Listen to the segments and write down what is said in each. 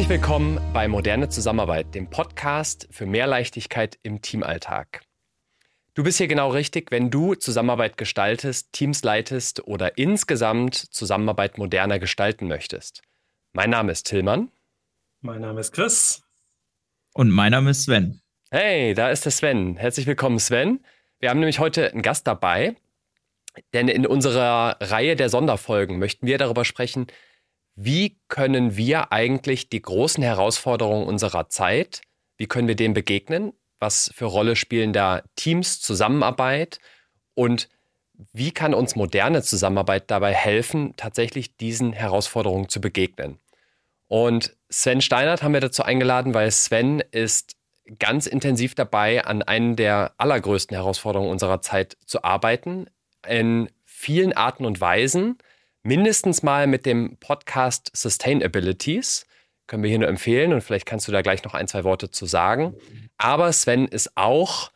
Herzlich willkommen bei Moderne Zusammenarbeit, dem Podcast für mehr Leichtigkeit im Teamalltag. Du bist hier genau richtig, wenn du Zusammenarbeit gestaltest, Teams leitest oder insgesamt Zusammenarbeit moderner gestalten möchtest. Mein Name ist Tillmann. Mein Name ist Chris. Und mein Name ist Sven. Hey, da ist der Sven. Herzlich willkommen, Sven. Wir haben nämlich heute einen Gast dabei, denn in unserer Reihe der Sonderfolgen möchten wir darüber sprechen, wie können wir eigentlich die großen Herausforderungen unserer Zeit, wie können wir dem begegnen, was für Rolle spielen da Teams, Zusammenarbeit? Und wie kann uns moderne Zusammenarbeit dabei helfen, tatsächlich diesen Herausforderungen zu begegnen. Und Sven Steinert haben wir dazu eingeladen, weil Sven ist ganz intensiv dabei, an einen der allergrößten Herausforderungen unserer Zeit zu arbeiten, in vielen Arten und Weisen mindestens mal mit dem Podcast Sustainabilities. Können wir hier nur empfehlen und vielleicht kannst du da gleich noch ein, zwei Worte zu sagen. Aber Sven ist auch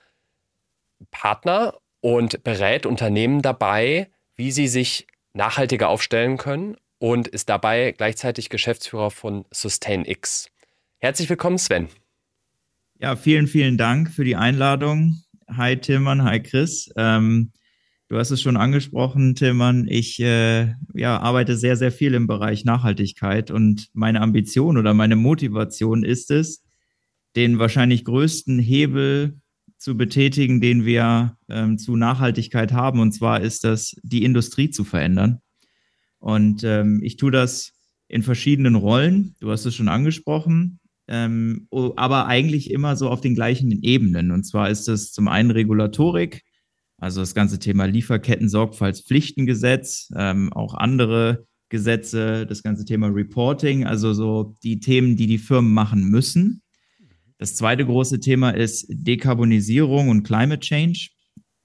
Partner und berät Unternehmen dabei, wie sie sich nachhaltiger aufstellen können und ist dabei gleichzeitig Geschäftsführer von SustainX. Herzlich willkommen, Sven. Ja, vielen, vielen Dank für die Einladung. Hi Tillmann, hi Chris. Ähm, Du hast es schon angesprochen, Tillmann. Ich äh, ja, arbeite sehr, sehr viel im Bereich Nachhaltigkeit und meine Ambition oder meine Motivation ist es, den wahrscheinlich größten Hebel zu betätigen, den wir ähm, zu Nachhaltigkeit haben. Und zwar ist das, die Industrie zu verändern. Und ähm, ich tue das in verschiedenen Rollen. Du hast es schon angesprochen. Ähm, aber eigentlich immer so auf den gleichen Ebenen. Und zwar ist es zum einen Regulatorik, also das ganze Thema Lieferketten-Sorgfaltspflichtengesetz, ähm, auch andere Gesetze, das ganze Thema Reporting, also so die Themen, die die Firmen machen müssen. Das zweite große Thema ist Dekarbonisierung und Climate Change.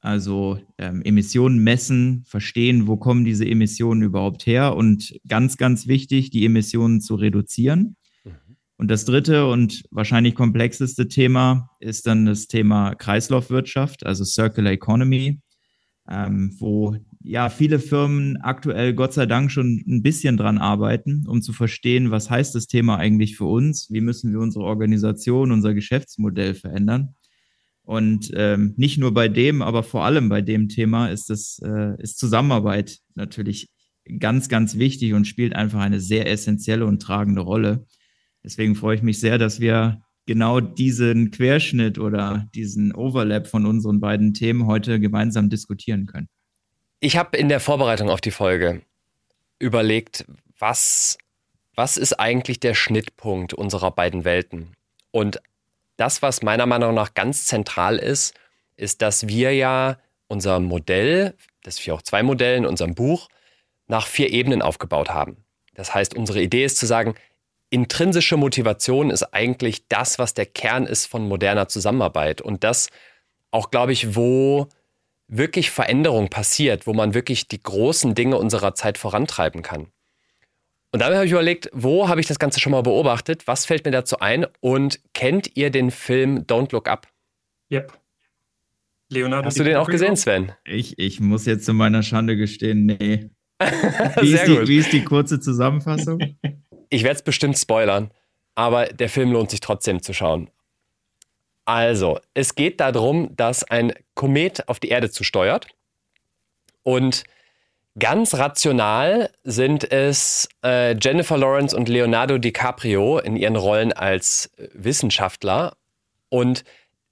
Also ähm, Emissionen messen, verstehen, wo kommen diese Emissionen überhaupt her und ganz, ganz wichtig, die Emissionen zu reduzieren. Und das dritte und wahrscheinlich komplexeste Thema ist dann das Thema Kreislaufwirtschaft, also Circular Economy, ähm, wo ja viele Firmen aktuell Gott sei Dank schon ein bisschen dran arbeiten, um zu verstehen, was heißt das Thema eigentlich für uns, wie müssen wir unsere Organisation, unser Geschäftsmodell verändern. Und ähm, nicht nur bei dem, aber vor allem bei dem Thema ist das äh, ist Zusammenarbeit natürlich ganz, ganz wichtig und spielt einfach eine sehr essentielle und tragende Rolle. Deswegen freue ich mich sehr, dass wir genau diesen Querschnitt oder diesen Overlap von unseren beiden Themen heute gemeinsam diskutieren können. Ich habe in der Vorbereitung auf die Folge überlegt, was, was ist eigentlich der Schnittpunkt unserer beiden Welten? Und das, was meiner Meinung nach ganz zentral ist, ist, dass wir ja unser Modell, das 4-2-Modell in unserem Buch, nach vier Ebenen aufgebaut haben. Das heißt, unsere Idee ist zu sagen, intrinsische Motivation ist eigentlich das, was der Kern ist von moderner Zusammenarbeit. Und das auch, glaube ich, wo wirklich Veränderung passiert, wo man wirklich die großen Dinge unserer Zeit vorantreiben kann. Und damit habe ich überlegt, wo habe ich das Ganze schon mal beobachtet? Was fällt mir dazu ein? Und kennt ihr den Film Don't Look Up? Yep. Leonardo Hast du den auch gesehen, Sven? Ich, ich muss jetzt zu meiner Schande gestehen, nee. Wie, ist die, wie ist die kurze Zusammenfassung? Ich werde es bestimmt spoilern, aber der Film lohnt sich trotzdem zu schauen. Also, es geht darum, dass ein Komet auf die Erde zusteuert und ganz rational sind es äh, Jennifer Lawrence und Leonardo DiCaprio in ihren Rollen als Wissenschaftler und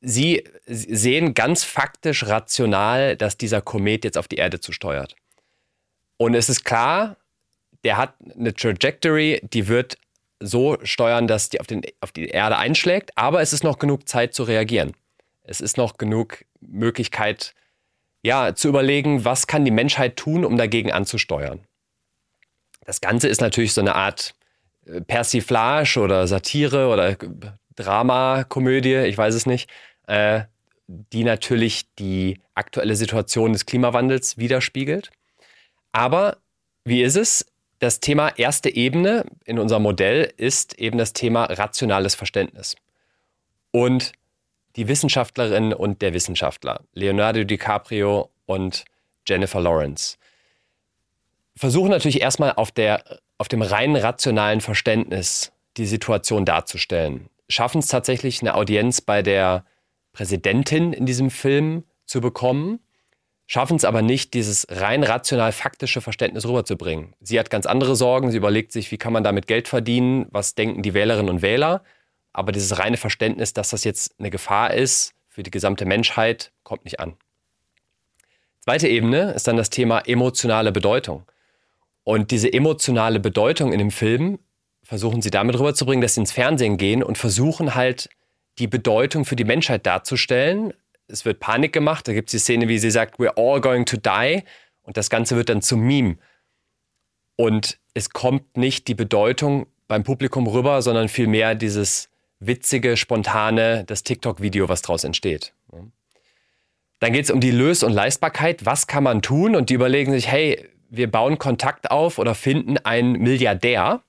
sie sehen ganz faktisch rational, dass dieser Komet jetzt auf die Erde zusteuert. Und es ist klar, der hat eine Trajectory, die wird so steuern, dass die auf, den, auf die Erde einschlägt, aber es ist noch genug Zeit zu reagieren. Es ist noch genug Möglichkeit, ja, zu überlegen, was kann die Menschheit tun, um dagegen anzusteuern. Das Ganze ist natürlich so eine Art äh, Persiflage oder Satire oder Drama, Komödie, ich weiß es nicht, äh, die natürlich die aktuelle Situation des Klimawandels widerspiegelt. Aber wie ist es? Das Thema erste Ebene in unserem Modell ist eben das Thema rationales Verständnis. Und die Wissenschaftlerin und der Wissenschaftler, Leonardo DiCaprio und Jennifer Lawrence, versuchen natürlich erstmal auf, der, auf dem rein rationalen Verständnis die Situation darzustellen. Schaffen es tatsächlich, eine Audienz bei der Präsidentin in diesem Film zu bekommen, schaffen es aber nicht, dieses rein rational faktische Verständnis rüberzubringen. Sie hat ganz andere Sorgen, sie überlegt sich, wie kann man damit Geld verdienen, was denken die Wählerinnen und Wähler, aber dieses reine Verständnis, dass das jetzt eine Gefahr ist für die gesamte Menschheit, kommt nicht an. Zweite Ebene ist dann das Thema emotionale Bedeutung. Und diese emotionale Bedeutung in dem Film versuchen sie damit rüberzubringen, dass sie ins Fernsehen gehen und versuchen halt die Bedeutung für die Menschheit darzustellen. Es wird Panik gemacht, da gibt es die Szene, wie sie sagt, we're all going to die und das Ganze wird dann zum Meme. Und es kommt nicht die Bedeutung beim Publikum rüber, sondern vielmehr dieses witzige, spontane, das TikTok-Video, was daraus entsteht. Dann geht es um die Lös- und Leistbarkeit. Was kann man tun? Und die überlegen sich, hey, wir bauen Kontakt auf oder finden einen Milliardär,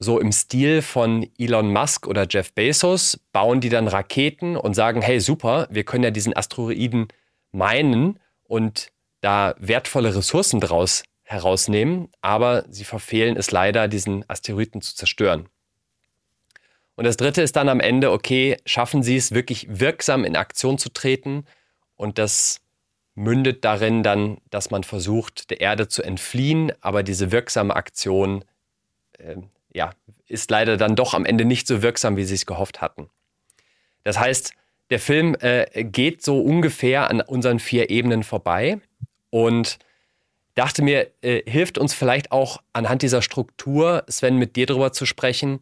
so im Stil von Elon Musk oder Jeff Bezos, bauen die dann Raketen und sagen, hey super, wir können ja diesen Asteroiden meinen und da wertvolle Ressourcen draus herausnehmen, aber sie verfehlen es leider, diesen Asteroiden zu zerstören. Und das Dritte ist dann am Ende, okay, schaffen sie es wirklich wirksam in Aktion zu treten und das mündet darin dann, dass man versucht, der Erde zu entfliehen, aber diese wirksame Aktion äh, ja, ist leider dann doch am Ende nicht so wirksam, wie sie es gehofft hatten. Das heißt, der Film äh, geht so ungefähr an unseren vier Ebenen vorbei und dachte mir, äh, hilft uns vielleicht auch anhand dieser Struktur, Sven, mit dir darüber zu sprechen,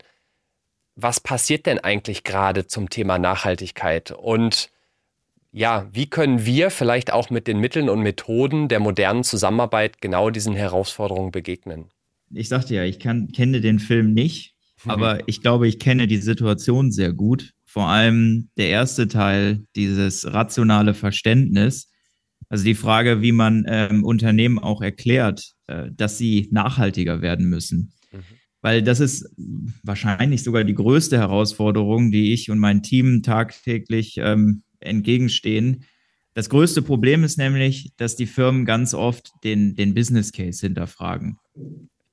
was passiert denn eigentlich gerade zum Thema Nachhaltigkeit und ja, wie können wir vielleicht auch mit den Mitteln und Methoden der modernen Zusammenarbeit genau diesen Herausforderungen begegnen? Ich sagte ja, ich kann, kenne den Film nicht, mhm. aber ich glaube, ich kenne die Situation sehr gut. Vor allem der erste Teil, dieses rationale Verständnis. Also die Frage, wie man ähm, Unternehmen auch erklärt, äh, dass sie nachhaltiger werden müssen. Mhm. Weil das ist wahrscheinlich sogar die größte Herausforderung, die ich und mein Team tagtäglich ähm, entgegenstehen. Das größte Problem ist nämlich, dass die Firmen ganz oft den, den Business Case hinterfragen.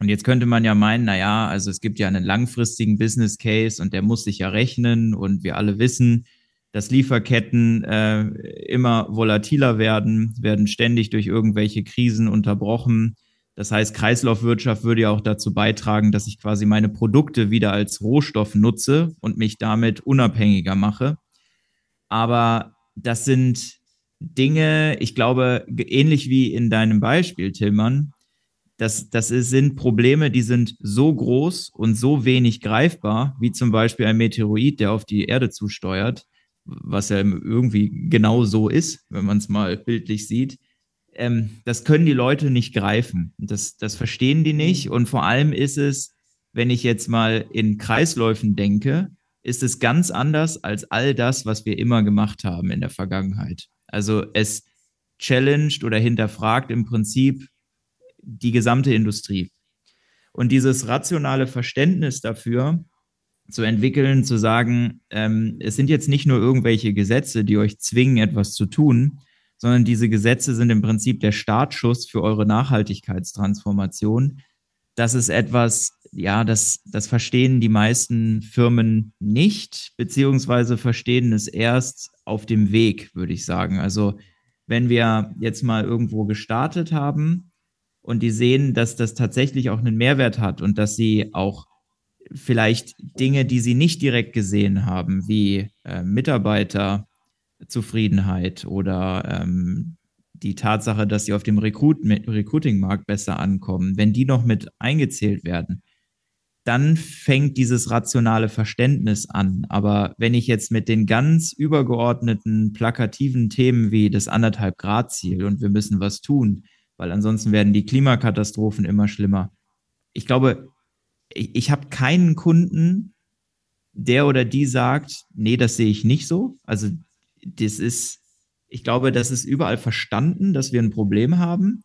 Und jetzt könnte man ja meinen, naja, also es gibt ja einen langfristigen Business Case und der muss sich ja rechnen und wir alle wissen, dass Lieferketten äh, immer volatiler werden, werden ständig durch irgendwelche Krisen unterbrochen. Das heißt, Kreislaufwirtschaft würde ja auch dazu beitragen, dass ich quasi meine Produkte wieder als Rohstoff nutze und mich damit unabhängiger mache. Aber das sind Dinge, ich glaube, ähnlich wie in deinem Beispiel, Tillmann, das, das sind Probleme, die sind so groß und so wenig greifbar, wie zum Beispiel ein Meteorit, der auf die Erde zusteuert, was ja irgendwie genau so ist, wenn man es mal bildlich sieht. Ähm, das können die Leute nicht greifen. Das, das verstehen die nicht. Und vor allem ist es, wenn ich jetzt mal in Kreisläufen denke, ist es ganz anders als all das, was wir immer gemacht haben in der Vergangenheit. Also es challenged oder hinterfragt im Prinzip die gesamte Industrie. Und dieses rationale Verständnis dafür zu entwickeln, zu sagen, ähm, es sind jetzt nicht nur irgendwelche Gesetze, die euch zwingen, etwas zu tun, sondern diese Gesetze sind im Prinzip der Startschuss für eure Nachhaltigkeitstransformation. Das ist etwas, ja, das, das verstehen die meisten Firmen nicht, beziehungsweise verstehen es erst auf dem Weg, würde ich sagen. Also wenn wir jetzt mal irgendwo gestartet haben und die sehen, dass das tatsächlich auch einen Mehrwert hat und dass sie auch vielleicht Dinge, die sie nicht direkt gesehen haben, wie äh, Mitarbeiterzufriedenheit oder ähm, die Tatsache, dass sie auf dem Recruit Recruiting-Markt besser ankommen, wenn die noch mit eingezählt werden, dann fängt dieses rationale Verständnis an. Aber wenn ich jetzt mit den ganz übergeordneten, plakativen Themen wie das anderthalb Grad Ziel und wir müssen was tun, weil ansonsten werden die Klimakatastrophen immer schlimmer. Ich glaube, ich, ich habe keinen Kunden, der oder die sagt, nee, das sehe ich nicht so. Also das ist, ich glaube, das ist überall verstanden, dass wir ein Problem haben.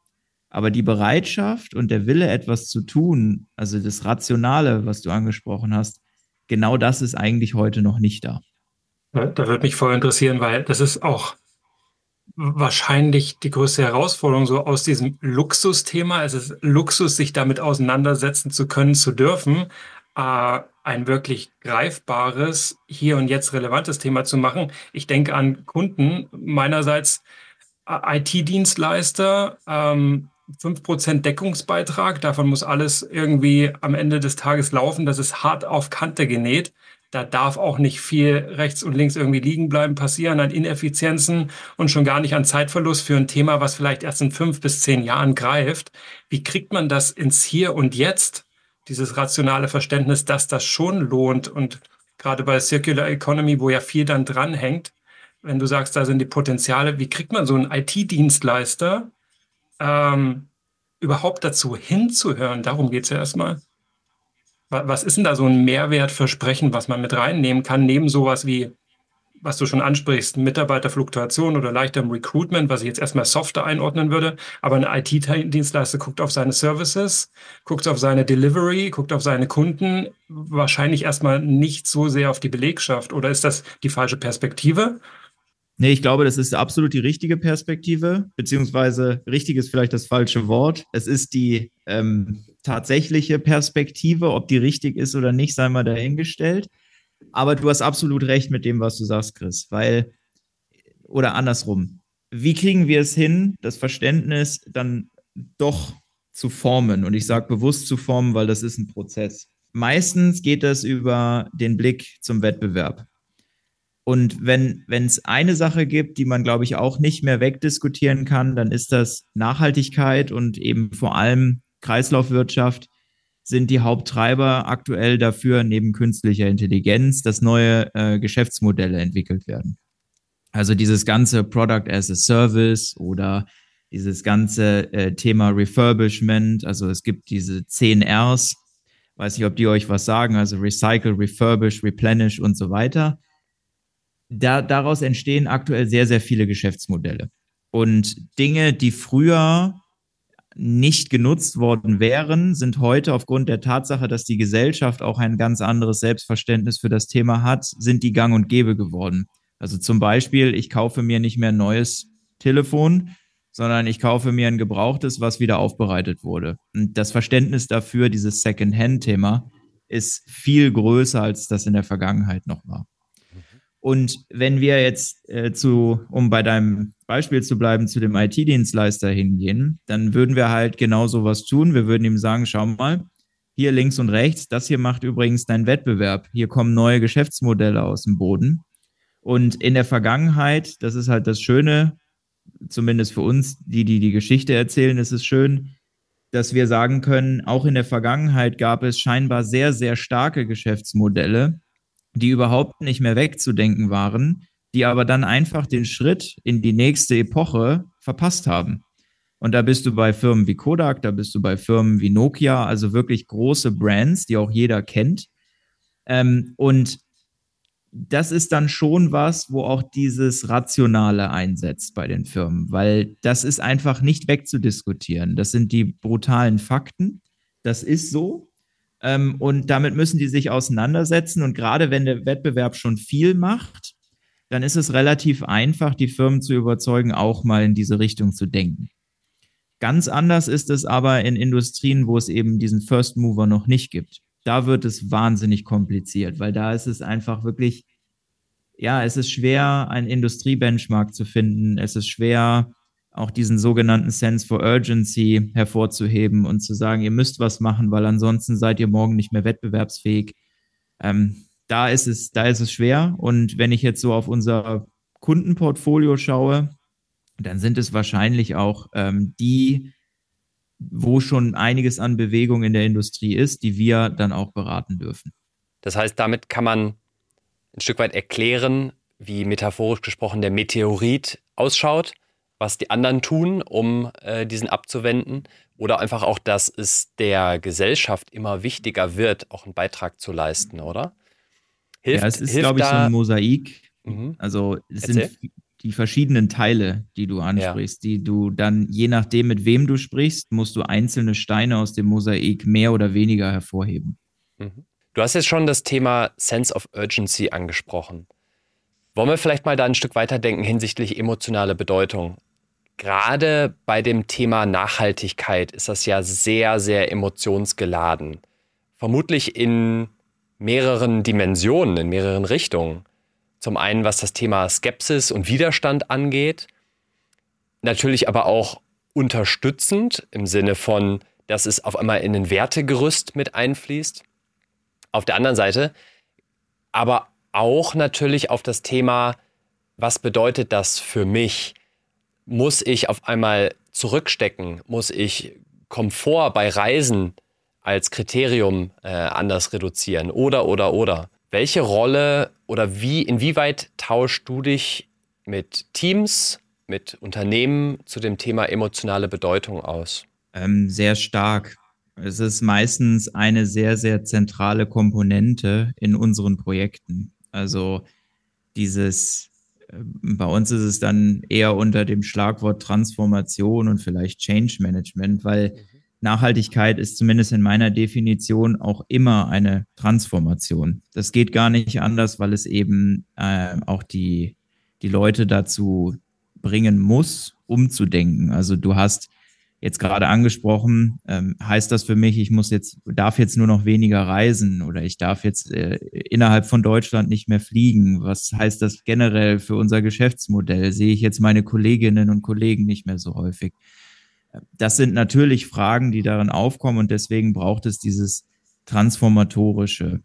Aber die Bereitschaft und der Wille, etwas zu tun, also das Rationale, was du angesprochen hast, genau das ist eigentlich heute noch nicht da. Da würde mich voll interessieren, weil das ist auch wahrscheinlich die größte Herausforderung so aus diesem Luxusthema. Es ist Luxus, sich damit auseinandersetzen zu können, zu dürfen. äh, ein wirklich greifbares, hier und jetzt relevantes Thema zu machen. Ich denke an Kunden meinerseits, äh, IT-Dienstleister, ähm, 5% Deckungsbeitrag, davon muss alles irgendwie am Ende des Tages laufen, das ist hart auf Kante genäht. Da darf auch nicht viel rechts und links irgendwie liegen bleiben, passieren an Ineffizienzen und schon gar nicht an Zeitverlust für ein Thema, was vielleicht erst in fünf bis zehn Jahren greift. Wie kriegt man das ins Hier und Jetzt? Dieses rationale Verständnis, dass das schon lohnt und gerade bei Circular Economy, wo ja viel dann dranhängt, wenn du sagst, da sind die Potenziale, wie kriegt man so einen IT-Dienstleister ähm, überhaupt dazu hinzuhören? Darum geht es ja erstmal. Was ist denn da so ein Mehrwertversprechen, was man mit reinnehmen kann, neben sowas wie, was du schon ansprichst, Mitarbeiterfluktuation oder leichterem Recruitment, was ich jetzt erstmal softer einordnen würde. Aber ein IT-Dienstleister guckt auf seine Services, guckt auf seine Delivery, guckt auf seine Kunden, wahrscheinlich erstmal nicht so sehr auf die Belegschaft. Oder ist das die falsche Perspektive? Nee, ich glaube, das ist absolut die richtige Perspektive, beziehungsweise richtig ist vielleicht das falsche Wort. Es ist die ähm, tatsächliche Perspektive, ob die richtig ist oder nicht, sei mal dahingestellt. Aber du hast absolut recht mit dem, was du sagst, Chris, weil, oder andersrum, wie kriegen wir es hin, das Verständnis dann doch zu formen? Und ich sage bewusst zu formen, weil das ist ein Prozess. Meistens geht das über den Blick zum Wettbewerb. Und wenn es eine Sache gibt, die man, glaube ich, auch nicht mehr wegdiskutieren kann, dann ist das Nachhaltigkeit und eben vor allem Kreislaufwirtschaft sind die Haupttreiber aktuell dafür, neben künstlicher Intelligenz, dass neue äh, Geschäftsmodelle entwickelt werden. Also dieses ganze Product as a Service oder dieses ganze äh, Thema Refurbishment. Also es gibt diese 10 Rs, weiß nicht, ob die euch was sagen, also Recycle, Refurbish, Replenish und so weiter da, daraus entstehen aktuell sehr, sehr viele Geschäftsmodelle. Und Dinge, die früher nicht genutzt worden wären, sind heute aufgrund der Tatsache, dass die Gesellschaft auch ein ganz anderes Selbstverständnis für das Thema hat, sind die gang und gäbe geworden. Also zum Beispiel, ich kaufe mir nicht mehr ein neues Telefon, sondern ich kaufe mir ein gebrauchtes, was wieder aufbereitet wurde. Und das Verständnis dafür, dieses Second-Hand-Thema, ist viel größer, als das in der Vergangenheit noch war. Und wenn wir jetzt äh, zu, um bei deinem Beispiel zu bleiben, zu dem IT-Dienstleister hingehen, dann würden wir halt genau sowas tun. Wir würden ihm sagen, schau mal, hier links und rechts, das hier macht übrigens dein Wettbewerb. Hier kommen neue Geschäftsmodelle aus dem Boden. Und in der Vergangenheit, das ist halt das Schöne, zumindest für uns, die, die die Geschichte erzählen, ist es schön, dass wir sagen können, auch in der Vergangenheit gab es scheinbar sehr, sehr starke Geschäftsmodelle, die überhaupt nicht mehr wegzudenken waren, die aber dann einfach den Schritt in die nächste Epoche verpasst haben. Und da bist du bei Firmen wie Kodak, da bist du bei Firmen wie Nokia, also wirklich große Brands, die auch jeder kennt. Ähm, und das ist dann schon was, wo auch dieses Rationale einsetzt bei den Firmen, weil das ist einfach nicht wegzudiskutieren. Das sind die brutalen Fakten. Das ist so. Ähm, und damit müssen die sich auseinandersetzen. Und gerade wenn der Wettbewerb schon viel macht, dann ist es relativ einfach, die Firmen zu überzeugen, auch mal in diese Richtung zu denken. Ganz anders ist es aber in Industrien, wo es eben diesen First Mover noch nicht gibt. Da wird es wahnsinnig kompliziert, weil da ist es einfach wirklich, ja, es ist schwer, einen Industriebenchmark zu finden. Es ist schwer, auch diesen sogenannten Sense for Urgency hervorzuheben und zu sagen, ihr müsst was machen, weil ansonsten seid ihr morgen nicht mehr wettbewerbsfähig. Ähm, da ist es, da ist es schwer. Und wenn ich jetzt so auf unser Kundenportfolio schaue, dann sind es wahrscheinlich auch ähm, die, wo schon einiges an Bewegung in der Industrie ist, die wir dann auch beraten dürfen. Das heißt, damit kann man ein Stück weit erklären, wie metaphorisch gesprochen der Meteorit ausschaut was die anderen tun, um äh, diesen abzuwenden. Oder einfach auch, dass es der Gesellschaft immer wichtiger wird, auch einen Beitrag zu leisten, oder? Hilft, ja, es ist, glaube ich, so ein Mosaik. Mhm. Also es Erzähl. sind die verschiedenen Teile, die du ansprichst, ja. die du dann, je nachdem, mit wem du sprichst, musst du einzelne Steine aus dem Mosaik mehr oder weniger hervorheben. Mhm. Du hast jetzt schon das Thema Sense of Urgency angesprochen. Wollen wir vielleicht mal da ein Stück weiterdenken hinsichtlich emotionale Bedeutung? gerade bei dem Thema Nachhaltigkeit ist das ja sehr, sehr emotionsgeladen. vermutlich in mehreren Dimensionen, in mehreren Richtungen. Zum einen, was das Thema Skepsis und Widerstand angeht, natürlich aber auch unterstützend im Sinne von, dass es auf einmal in ein Wertegerüst mit einfließt. Auf der anderen Seite aber auch natürlich auf das Thema, was bedeutet das für mich? Muss ich auf einmal zurückstecken? Muss ich Komfort bei Reisen als Kriterium äh, anders reduzieren? Oder, oder, oder. Welche Rolle oder wie, inwieweit tauschst du dich mit Teams, mit Unternehmen zu dem Thema emotionale Bedeutung aus? Ähm, sehr stark. Es ist meistens eine sehr, sehr zentrale Komponente in unseren Projekten. Also dieses, äh, bei uns ist es dann eher unter dem Schlagwort Transformation und vielleicht Change Management, weil mhm. Nachhaltigkeit ist zumindest in meiner Definition auch immer eine Transformation. Das geht gar nicht anders, weil es eben äh, auch die, die Leute dazu bringen muss, umzudenken. Also du hast jetzt gerade angesprochen, ähm, heißt das für mich, ich muss jetzt, darf jetzt nur noch weniger reisen oder ich darf jetzt äh, innerhalb von Deutschland nicht mehr fliegen? Was heißt das generell für unser Geschäftsmodell? Sehe ich jetzt meine Kolleginnen und Kollegen nicht mehr so häufig? Das sind natürlich Fragen, die darin aufkommen und deswegen braucht es dieses Transformatorische.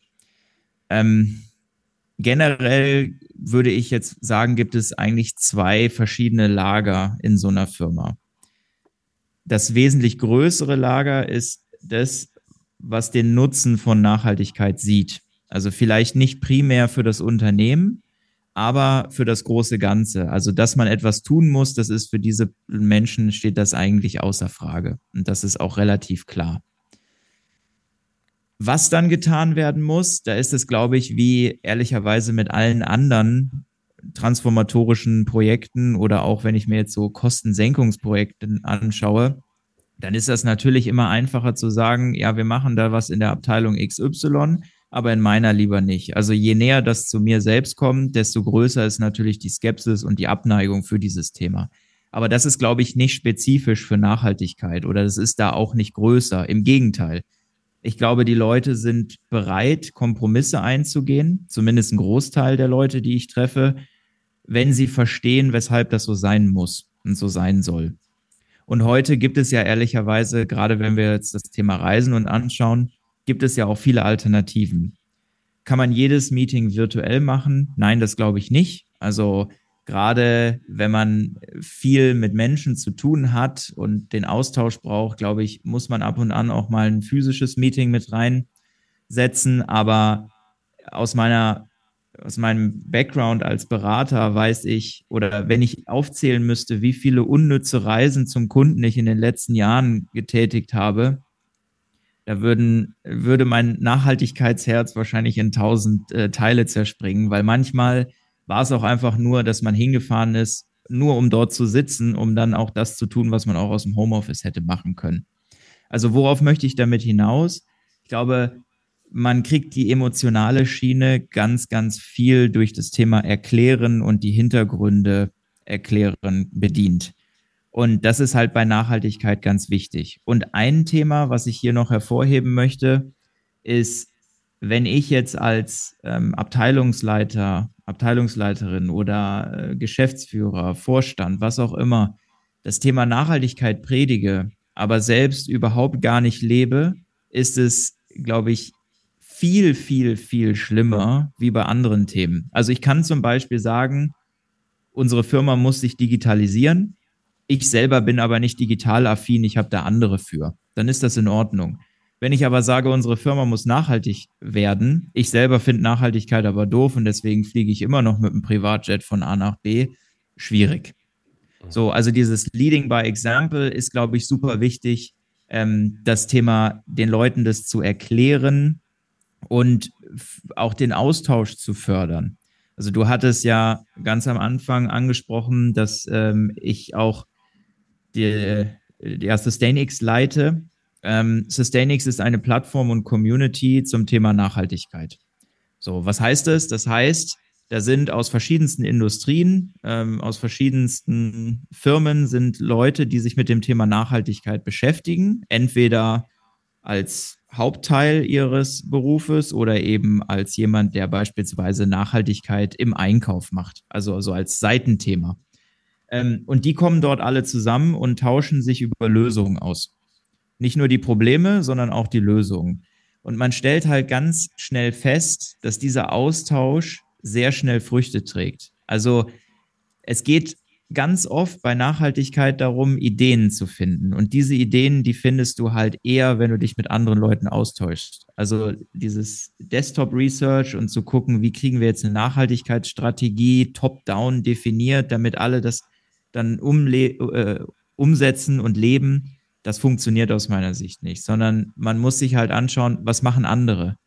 Ähm, generell würde ich jetzt sagen, gibt es eigentlich zwei verschiedene Lager in so einer Firma. Das wesentlich größere Lager ist das, was den Nutzen von Nachhaltigkeit sieht. Also vielleicht nicht primär für das Unternehmen, aber für das große Ganze. Also, dass man etwas tun muss, das ist für diese Menschen, steht das eigentlich außer Frage. Und das ist auch relativ klar. Was dann getan werden muss, da ist es, glaube ich, wie ehrlicherweise mit allen anderen transformatorischen Projekten oder auch wenn ich mir jetzt so Kostensenkungsprojekte anschaue, dann ist das natürlich immer einfacher zu sagen, ja, wir machen da was in der Abteilung XY aber in meiner lieber nicht. Also je näher das zu mir selbst kommt, desto größer ist natürlich die Skepsis und die Abneigung für dieses Thema. Aber das ist, glaube ich, nicht spezifisch für Nachhaltigkeit oder das ist da auch nicht größer. Im Gegenteil. Ich glaube, die Leute sind bereit, Kompromisse einzugehen, zumindest ein Großteil der Leute, die ich treffe, wenn sie verstehen, weshalb das so sein muss und so sein soll. Und heute gibt es ja ehrlicherweise, gerade wenn wir jetzt das Thema Reisen und anschauen, gibt es ja auch viele Alternativen. Kann man jedes Meeting virtuell machen? Nein, das glaube ich nicht. Also gerade wenn man viel mit Menschen zu tun hat und den Austausch braucht, glaube ich, muss man ab und an auch mal ein physisches Meeting mit reinsetzen. Aber aus meiner aus meinem Background als Berater weiß ich, oder wenn ich aufzählen müsste, wie viele unnütze Reisen zum Kunden ich in den letzten Jahren getätigt habe, da würden, würde mein Nachhaltigkeitsherz wahrscheinlich in tausend äh, Teile zerspringen, weil manchmal war es auch einfach nur, dass man hingefahren ist, nur um dort zu sitzen, um dann auch das zu tun, was man auch aus dem Homeoffice hätte machen können. Also worauf möchte ich damit hinaus? Ich glaube, man kriegt die emotionale Schiene ganz, ganz viel durch das Thema Erklären und die Hintergründe erklären bedient. Und das ist halt bei Nachhaltigkeit ganz wichtig. Und ein Thema, was ich hier noch hervorheben möchte, ist, wenn ich jetzt als ähm, Abteilungsleiter, Abteilungsleiterin oder äh, Geschäftsführer, Vorstand, was auch immer, das Thema Nachhaltigkeit predige, aber selbst überhaupt gar nicht lebe, ist es, glaube ich, viel, viel, viel schlimmer wie bei anderen Themen. Also ich kann zum Beispiel sagen, unsere Firma muss sich digitalisieren. Ich selber bin aber nicht digital affin, ich habe da andere für. Dann ist das in Ordnung. Wenn ich aber sage, unsere Firma muss nachhaltig werden, ich selber finde Nachhaltigkeit aber doof und deswegen fliege ich immer noch mit einem Privatjet von A nach B, schwierig. So, also dieses Leading by Example ist, glaube ich, super wichtig, ähm, das Thema den Leuten das zu erklären und auch den Austausch zu fördern. Also du hattest ja ganz am Anfang angesprochen, dass ähm, ich auch die, ja, SustainX leite. Ähm, SustainX ist eine Plattform und Community zum Thema Nachhaltigkeit. So, was heißt das? Das heißt, da sind aus verschiedensten Industrien, ähm, aus verschiedensten Firmen sind Leute, die sich mit dem Thema Nachhaltigkeit beschäftigen. Entweder als Hauptteil ihres Berufes oder eben als jemand, der beispielsweise Nachhaltigkeit im Einkauf macht, also, also als Seitenthema. Ähm, und die kommen dort alle zusammen und tauschen sich über Lösungen aus. Nicht nur die Probleme, sondern auch die Lösungen. Und man stellt halt ganz schnell fest, dass dieser Austausch sehr schnell Früchte trägt. Also es geht ganz oft bei Nachhaltigkeit darum, Ideen zu finden. Und diese Ideen, die findest du halt eher, wenn du dich mit anderen Leuten austauschst. Also dieses Desktop-Research und zu gucken, wie kriegen wir jetzt eine Nachhaltigkeitsstrategie top-down definiert, damit alle das dann äh, umsetzen und leben. Das funktioniert aus meiner Sicht nicht, sondern man muss sich halt anschauen, was machen andere.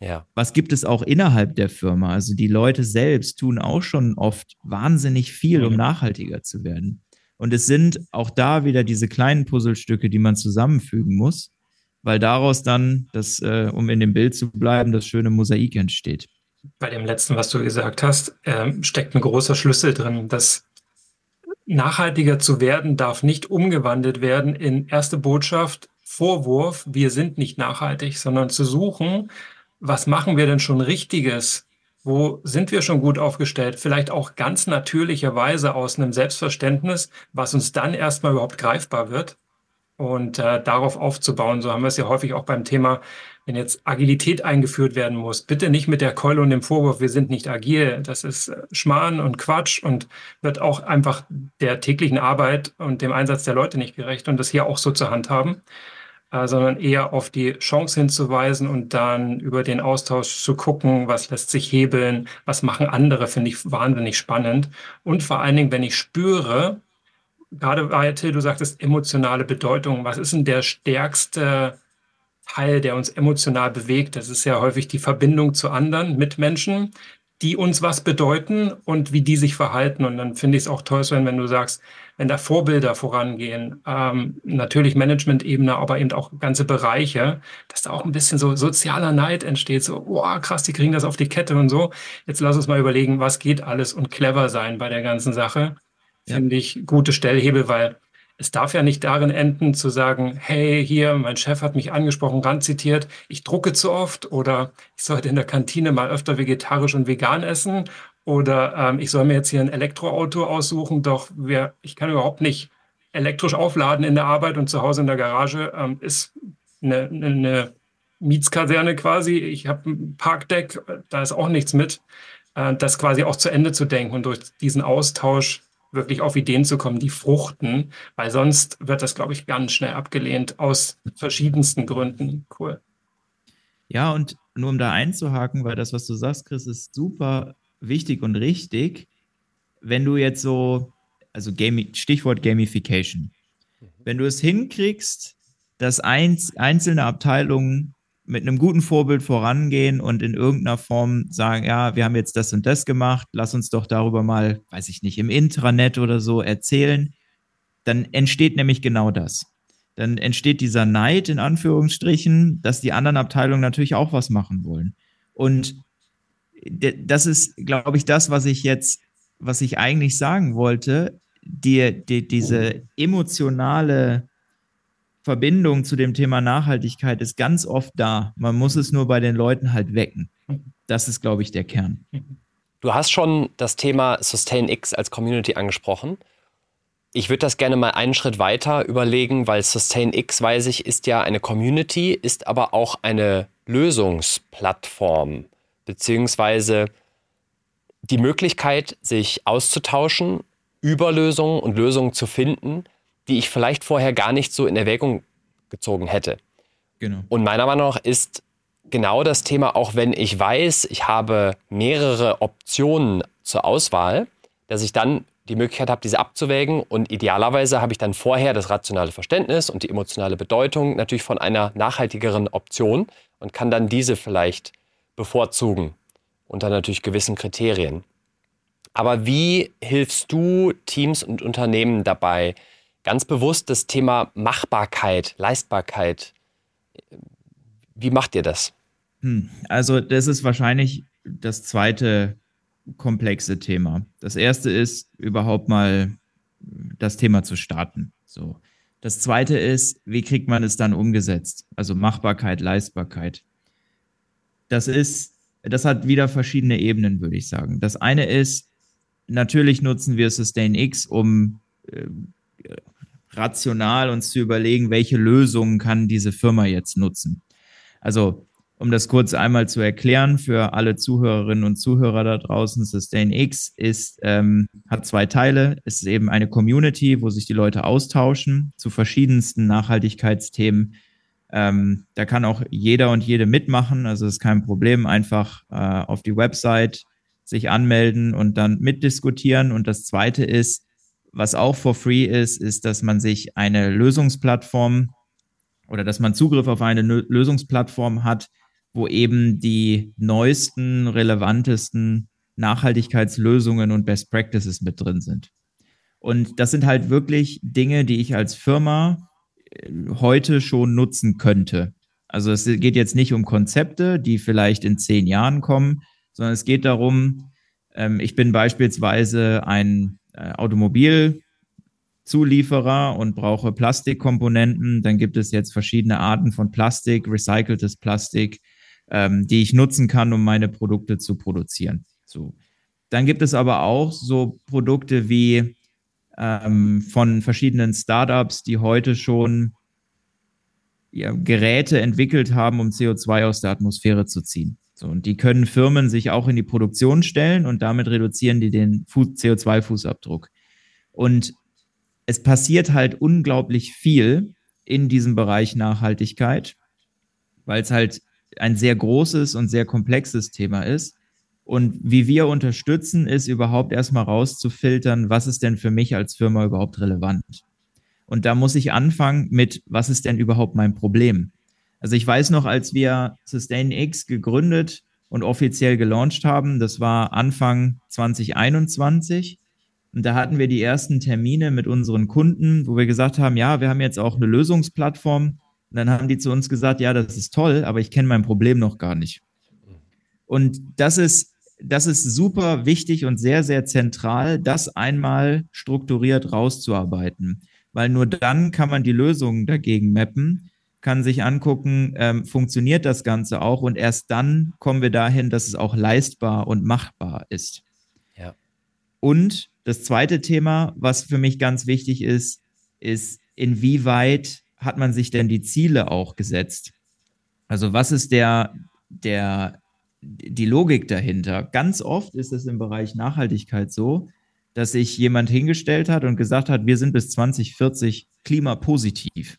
Ja. Was gibt es auch innerhalb der Firma? Also die Leute selbst tun auch schon oft wahnsinnig viel, um nachhaltiger zu werden. Und es sind auch da wieder diese kleinen Puzzlestücke, die man zusammenfügen muss, weil daraus dann, das, äh, um in dem Bild zu bleiben, das schöne Mosaik entsteht. Bei dem letzten, was du gesagt hast, äh, steckt ein großer Schlüssel drin. Das nachhaltiger zu werden darf nicht umgewandelt werden in erste Botschaft, Vorwurf, wir sind nicht nachhaltig, sondern zu suchen, was machen wir denn schon Richtiges? Wo sind wir schon gut aufgestellt? Vielleicht auch ganz natürlicherweise aus einem Selbstverständnis, was uns dann erstmal überhaupt greifbar wird und äh, darauf aufzubauen. So haben wir es ja häufig auch beim Thema, wenn jetzt Agilität eingeführt werden muss. Bitte nicht mit der Keule und dem Vorwurf, wir sind nicht agil. Das ist äh, Schmarrn und Quatsch und wird auch einfach der täglichen Arbeit und dem Einsatz der Leute nicht gerecht und das hier auch so zur Hand haben äh, sondern eher auf die Chance hinzuweisen und dann über den Austausch zu gucken, was lässt sich hebeln, was machen andere, finde ich wahnsinnig spannend. Und vor allen Dingen, wenn ich spüre, gerade weil Till, du sagtest emotionale Bedeutung, was ist denn der stärkste Teil, der uns emotional bewegt? Das ist ja häufig die Verbindung zu anderen Mitmenschen, die uns was bedeuten und wie die sich verhalten. Und dann finde ich es auch toll, Sven, wenn du sagst, wenn da Vorbilder vorangehen, ähm, natürlich Management-Ebene, aber eben auch ganze Bereiche, dass da auch ein bisschen so sozialer Neid entsteht, so, wow, krass, die kriegen das auf die Kette und so. Jetzt lass uns mal überlegen, was geht alles und clever sein bei der ganzen Sache. Ja. Finde ich gute Stellhebel, weil es darf ja nicht darin enden, zu sagen, hey, hier, mein Chef hat mich angesprochen, ranzitiert, ich drucke zu oft oder ich sollte in der Kantine mal öfter vegetarisch und vegan essen oder ähm, ich soll mir jetzt hier ein Elektroauto aussuchen, doch wer, ich kann überhaupt nicht elektrisch aufladen in der Arbeit und zu Hause in der Garage ähm, ist eine, eine Mietskaserne quasi. Ich habe ein Parkdeck, da ist auch nichts mit. Äh, das quasi auch zu Ende zu denken und durch diesen Austausch wirklich auf Ideen zu kommen, die fruchten, weil sonst wird das, glaube ich, ganz schnell abgelehnt aus verschiedensten Gründen. Cool. Ja, und nur um da einzuhaken, weil das, was du sagst, Chris, ist super wichtig und richtig. Wenn du jetzt so, also Gami Stichwort Gamification, wenn du es hinkriegst, dass einzelne Abteilungen mit einem guten Vorbild vorangehen und in irgendeiner Form sagen, ja, wir haben jetzt das und das gemacht, lass uns doch darüber mal, weiß ich nicht, im Intranet oder so erzählen, dann entsteht nämlich genau das. Dann entsteht dieser Neid in Anführungsstrichen, dass die anderen Abteilungen natürlich auch was machen wollen. Und das ist, glaube ich, das, was ich jetzt, was ich eigentlich sagen wollte, die, die, diese emotionale Verbindung zu dem Thema Nachhaltigkeit ist ganz oft da. Man muss es nur bei den Leuten halt wecken. Das ist, glaube ich, der Kern. Du hast schon das Thema SustainX als Community angesprochen. Ich würde das gerne mal einen Schritt weiter überlegen, weil SustainX, weiß ich, ist ja eine Community, ist aber auch eine Lösungsplattform, beziehungsweise die Möglichkeit, sich auszutauschen über Lösungen und Lösungen zu finden, die ich vielleicht vorher gar nicht so in Erwägung gezogen hätte. Genau. Und meiner Meinung nach ist genau das Thema, auch wenn ich weiß, ich habe mehrere Optionen zur Auswahl, dass ich dann die Möglichkeit habe, diese abzuwägen. Und idealerweise habe ich dann vorher das rationale Verständnis und die emotionale Bedeutung natürlich von einer nachhaltigeren Option und kann dann diese vielleicht bevorzugen unter natürlich gewissen Kriterien. Aber wie hilfst du Teams und Unternehmen dabei, ganz bewusst das Thema Machbarkeit, Leistbarkeit. Wie macht ihr das? Hm, also das ist wahrscheinlich das zweite komplexe Thema. Das erste ist überhaupt mal das Thema zu starten. So. Das zweite ist, wie kriegt man es dann umgesetzt? Also Machbarkeit, Leistbarkeit. Das ist, das hat wieder verschiedene Ebenen, würde ich sagen. Das eine ist, natürlich nutzen wir SustainX, um äh, rational uns zu überlegen, welche Lösungen kann diese Firma jetzt nutzen. Also um das kurz einmal zu erklären für alle Zuhörerinnen und Zuhörer da draußen, SustainX ist, ähm, hat zwei Teile. Es ist eben eine Community, wo sich die Leute austauschen zu verschiedensten Nachhaltigkeitsthemen. Ähm, da kann auch jeder und jede mitmachen, also ist kein Problem. Einfach äh, auf die Website sich anmelden und dann mitdiskutieren. Und das zweite ist, was auch for free ist, ist, dass man sich eine Lösungsplattform oder dass man Zugriff auf eine Lösungsplattform hat, wo eben die neuesten, relevantesten Nachhaltigkeitslösungen und Best Practices mit drin sind. Und das sind halt wirklich Dinge, die ich als Firma äh, heute schon nutzen könnte. Also es geht jetzt nicht um Konzepte, die vielleicht in zehn Jahren kommen, sondern es geht darum, ähm, ich bin beispielsweise ein äh, Automobilzulieferer und brauche Plastikkomponenten, dann gibt es jetzt verschiedene Arten von Plastik, recyceltes Plastik, ähm, die ich nutzen kann, um meine Produkte zu produzieren. So. Dann gibt es aber auch so Produkte wie ähm, von verschiedenen Startups, die heute schon ja, Geräte entwickelt haben, um CO2 aus der Atmosphäre zu ziehen. So, und die können Firmen sich auch in die Produktion stellen und damit reduzieren die den CO2-Fußabdruck. Und es passiert halt unglaublich viel in diesem Bereich Nachhaltigkeit, weil es halt ein sehr großes und sehr komplexes Thema ist. Und wie wir unterstützen, ist überhaupt erstmal rauszufiltern, was ist denn für mich als Firma überhaupt relevant. Und da muss ich anfangen mit, was ist denn überhaupt mein Problem? Also ich weiß noch, als wir SustainX gegründet und offiziell gelauncht haben, das war Anfang 2021. Und da hatten wir die ersten Termine mit unseren Kunden, wo wir gesagt haben, ja, wir haben jetzt auch eine Lösungsplattform, und dann haben die zu uns gesagt, ja, das ist toll, aber ich kenne mein Problem noch gar nicht. Und das ist, das ist super wichtig und sehr, sehr zentral, das einmal strukturiert rauszuarbeiten. Weil nur dann kann man die Lösungen dagegen mappen, kann sich angucken, ähm, funktioniert das Ganze auch und erst dann kommen wir dahin, dass es auch leistbar und machbar ist. Ja. Und das zweite Thema, was für mich ganz wichtig ist, ist, inwieweit hat man sich denn die Ziele auch gesetzt? Also was ist der, der, die Logik dahinter? Ganz oft ist es im Bereich Nachhaltigkeit so, dass sich jemand hingestellt hat und gesagt hat, wir sind bis 2040 klimapositiv.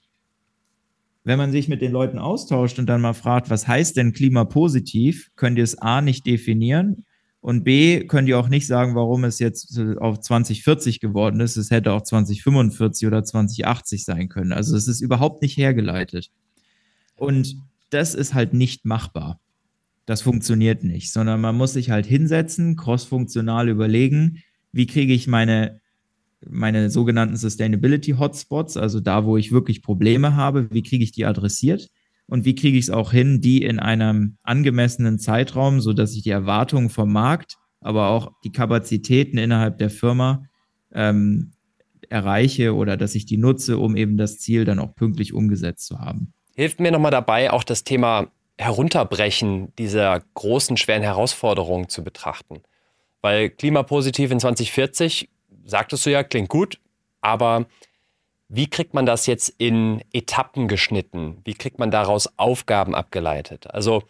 Wenn man sich mit den Leuten austauscht und dann mal fragt, was heißt denn klimapositiv, könnt ihr es A nicht definieren und B, könnt ihr auch nicht sagen, warum es jetzt auf 2040 geworden ist. Es hätte auch 2045 oder 2080 sein können. Also es ist überhaupt nicht hergeleitet. Und das ist halt nicht machbar. Das funktioniert nicht, sondern man muss sich halt hinsetzen, crossfunktional überlegen, wie kriege ich meine, meine sogenannten Sustainability Hotspots, also da, wo ich wirklich Probleme habe, wie kriege ich die adressiert? und wie kriege ich es auch hin, die in einem angemessenen Zeitraum, so dass ich die Erwartungen vom Markt, aber auch die Kapazitäten innerhalb der Firma ähm, erreiche oder dass ich die nutze, um eben das Ziel dann auch pünktlich umgesetzt zu haben. Hilft mir nochmal dabei, auch das Thema Herunterbrechen dieser großen, schweren Herausforderungen zu betrachten. Weil klimapositiv in 2040, sagtest du ja, klingt gut, aber wie kriegt man das jetzt in Etappen geschnitten? Wie kriegt man daraus Aufgaben abgeleitet? Also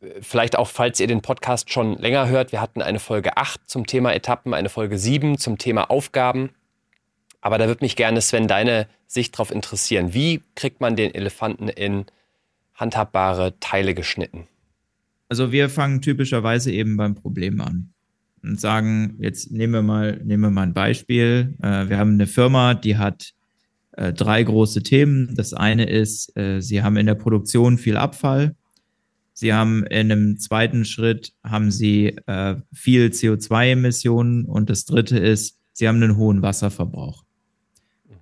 äh, vielleicht auch, falls ihr den Podcast schon länger hört, wir hatten eine Folge 8 zum Thema Etappen, eine Folge 7 zum Thema Aufgaben. Aber da würde mich gerne, Sven, deine Sicht darauf interessieren. Wie kriegt man den Elefanten in handhabbare Teile geschnitten? Also wir fangen typischerweise eben beim Problem an und sagen, jetzt nehmen wir mal, nehmen wir mal ein Beispiel. Äh, wir haben eine Firma, die hat äh, drei große Themen. Das eine ist, äh, sie haben in der Produktion viel Abfall. Sie haben in einem zweiten Schritt haben sie äh, viel CO2-Emissionen und das dritte ist, sie haben einen hohen Wasserverbrauch.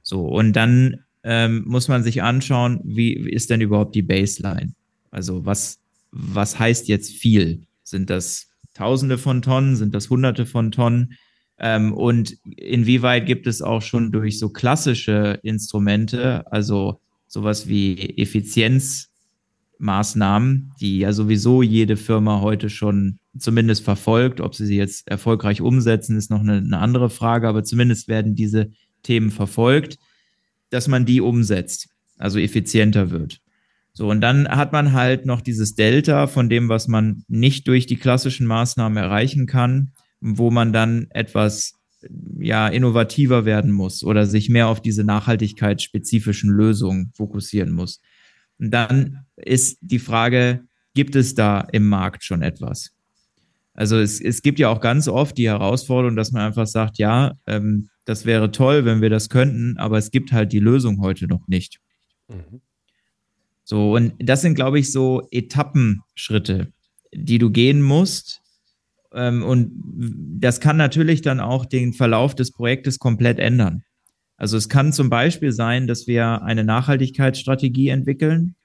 So, und dann ähm, muss man sich anschauen, wie, wie ist denn überhaupt die Baseline? Also was, was heißt jetzt viel? Sind das Tausende von Tonnen? Sind das Hunderte von Tonnen? Ähm, und inwieweit gibt es auch schon durch so klassische Instrumente, also sowas wie Effizienzmaßnahmen, die ja sowieso jede Firma heute schon zumindest verfolgt. Ob sie sie jetzt erfolgreich umsetzen, ist noch eine, eine andere Frage, aber zumindest werden diese Themen verfolgt, dass man die umsetzt, also effizienter wird. So, und dann hat man halt noch dieses Delta von dem, was man nicht durch die klassischen Maßnahmen erreichen kann, wo man dann etwas ja, innovativer werden muss oder sich mehr auf diese nachhaltigkeitsspezifischen Lösungen fokussieren muss. Und dann ist die Frage, gibt es da im Markt schon etwas? Also es, es gibt ja auch ganz oft die Herausforderung, dass man einfach sagt, ja, ähm, das wäre toll, wenn wir das könnten, aber es gibt halt die Lösung heute noch nicht. Mhm. So, und das sind, glaube ich, so Etappenschritte, die du gehen musst. Ähm, und das kann natürlich dann auch den Verlauf des Projektes komplett ändern. Also es kann zum Beispiel sein, dass wir eine Nachhaltigkeitsstrategie entwickeln.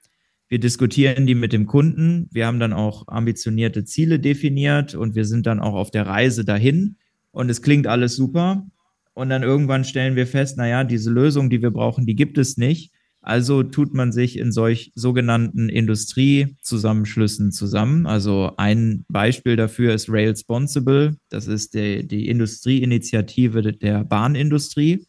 Wir diskutieren die mit dem Kunden. Wir haben dann auch ambitionierte Ziele definiert und wir sind dann auch auf der Reise dahin. Und es klingt alles super. Und dann irgendwann stellen wir fest, naja, diese Lösung, die wir brauchen, die gibt es nicht. Also tut man sich in solch sogenannten Industriezusammenschlüssen zusammen. Also ein Beispiel dafür ist Railsponsible. Das ist die, die Industrieinitiative der Bahnindustrie.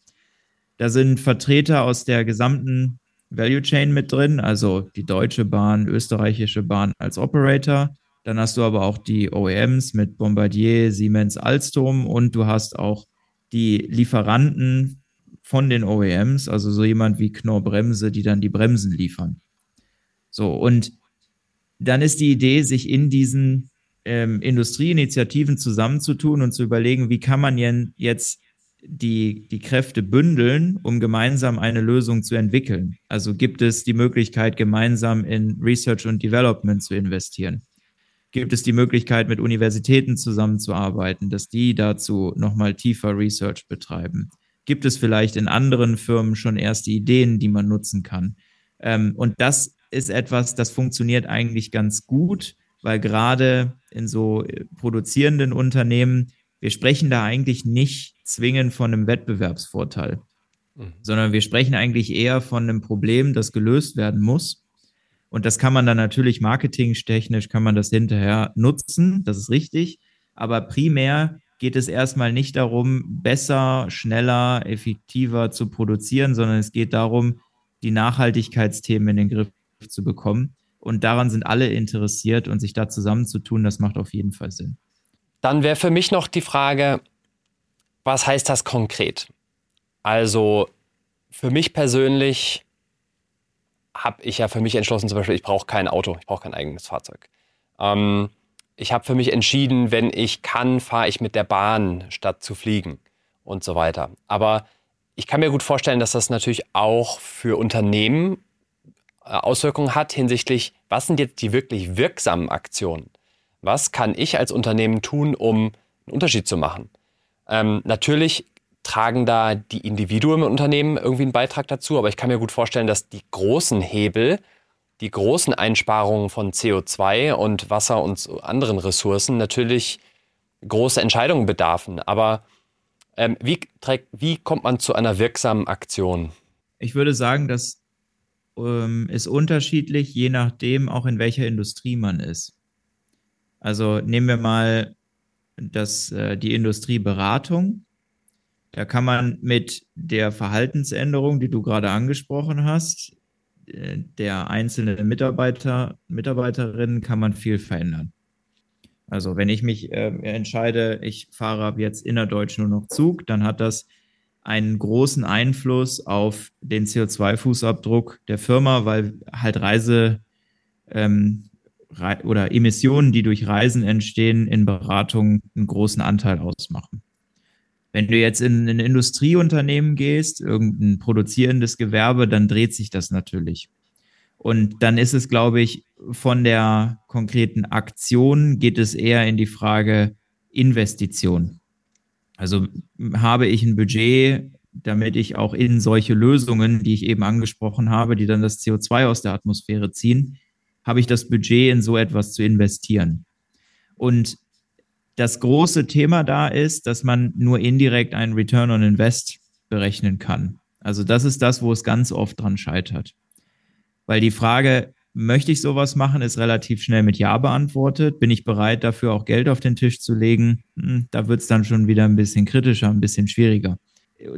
Da sind Vertreter aus der gesamten Value Chain mit drin, also die Deutsche Bahn, österreichische Bahn als Operator. Dann hast du aber auch die OEMs mit Bombardier, Siemens, Alstom und du hast auch die Lieferanten von den OEMs, also so jemand wie Knorr Bremse, die dann die Bremsen liefern. So, und dann ist die Idee, sich in diesen ähm, Industrieinitiativen zusammenzutun und zu überlegen, wie kann man jetzt die, die Kräfte bündeln, um gemeinsam eine Lösung zu entwickeln. Also gibt es die Möglichkeit, gemeinsam in Research und Development zu investieren gibt es die Möglichkeit, mit Universitäten zusammenzuarbeiten, dass die dazu nochmal tiefer Research betreiben? Gibt es vielleicht in anderen Firmen schon erste Ideen, die man nutzen kann? Ähm, und das ist etwas, das funktioniert eigentlich ganz gut, weil gerade in so äh, produzierenden Unternehmen, wir sprechen da eigentlich nicht zwingend von einem Wettbewerbsvorteil, mhm. sondern wir sprechen eigentlich eher von einem Problem, das gelöst werden muss und das kann man dann natürlich marketingtechnisch, kann man das hinterher nutzen, das ist richtig. Aber primär geht es erstmal nicht darum, besser, schneller, effektiver zu produzieren, sondern es geht darum, die Nachhaltigkeitsthemen in den Griff zu bekommen. Und daran sind alle interessiert und sich da zusammenzutun, das macht auf jeden Fall Sinn. Dann wäre für mich noch die Frage, was heißt das konkret? Also für mich persönlich habe ich ja für mich entschlossen, zum Beispiel, ich brauche kein Auto, ich brauche kein eigenes Fahrzeug. Ähm, ich habe für mich entschieden, wenn ich kann, fahre ich mit der Bahn statt zu fliegen und so weiter. Aber ich kann mir gut vorstellen, dass das natürlich auch für Unternehmen äh, Auswirkungen hat hinsichtlich, was sind jetzt die wirklich wirksamen Aktionen? Was kann ich als Unternehmen tun, um einen Unterschied zu machen? Ähm, natürlich tragen da die Individuen im Unternehmen irgendwie einen Beitrag dazu, aber ich kann mir gut vorstellen, dass die großen Hebel, die großen Einsparungen von CO2 und Wasser und anderen Ressourcen natürlich große Entscheidungen bedarfen. Aber ähm, wie, wie kommt man zu einer wirksamen Aktion? Ich würde sagen, das ähm, ist unterschiedlich, je nachdem auch in welcher Industrie man ist. Also nehmen wir mal das, äh, die Industrieberatung. Da kann man mit der Verhaltensänderung, die du gerade angesprochen hast, der einzelnen Mitarbeiter, Mitarbeiterinnen kann man viel verändern. Also wenn ich mich äh, entscheide, ich fahre ab jetzt innerdeutsch nur noch Zug, dann hat das einen großen Einfluss auf den CO2-Fußabdruck der Firma, weil halt Reise ähm, oder Emissionen, die durch Reisen entstehen, in Beratung einen großen Anteil ausmachen. Wenn du jetzt in ein Industrieunternehmen gehst, irgendein produzierendes Gewerbe, dann dreht sich das natürlich. Und dann ist es, glaube ich, von der konkreten Aktion geht es eher in die Frage Investition. Also habe ich ein Budget, damit ich auch in solche Lösungen, die ich eben angesprochen habe, die dann das CO2 aus der Atmosphäre ziehen, habe ich das Budget in so etwas zu investieren. Und das große Thema da ist, dass man nur indirekt einen Return on Invest berechnen kann. Also das ist das, wo es ganz oft dran scheitert. Weil die Frage, möchte ich sowas machen, ist relativ schnell mit Ja beantwortet. Bin ich bereit, dafür auch Geld auf den Tisch zu legen? Hm, da wird es dann schon wieder ein bisschen kritischer, ein bisschen schwieriger.